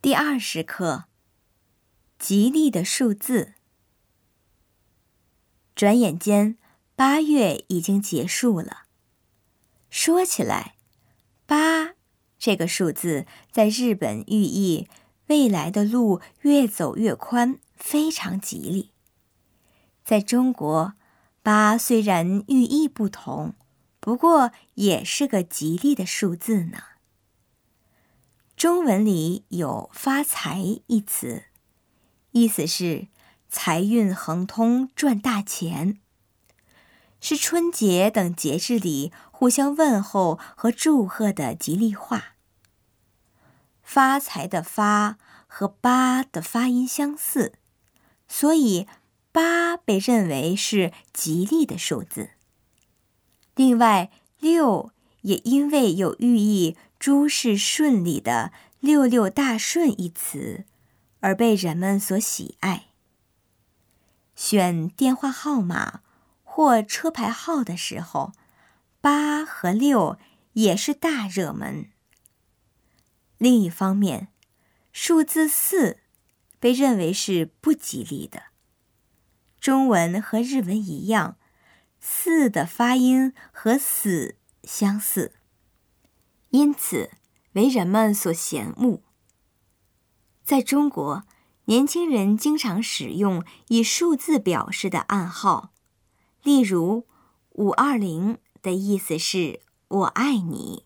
第二十课：吉利的数字。转眼间，八月已经结束了。说起来，八这个数字在日本寓意未来的路越走越宽，非常吉利。在中国，八虽然寓意不同，不过也是个吉利的数字呢。中文里有“发财”一词，意思是财运亨通、赚大钱。是春节等节日里互相问候和祝贺的吉利话。发财的“发”和“八”的发音相似，所以八被认为是吉利的数字。另外，六也因为有寓意。诸事顺利的“六六大顺”一词，而被人们所喜爱。选电话号码或车牌号的时候，八和六也是大热门。另一方面，数字四被认为是不吉利的。中文和日文一样，“四”的发音和“死”相似。因此，为人们所嫌恶。在中国，年轻人经常使用以数字表示的暗号，例如“五二零”的意思是“我爱你”。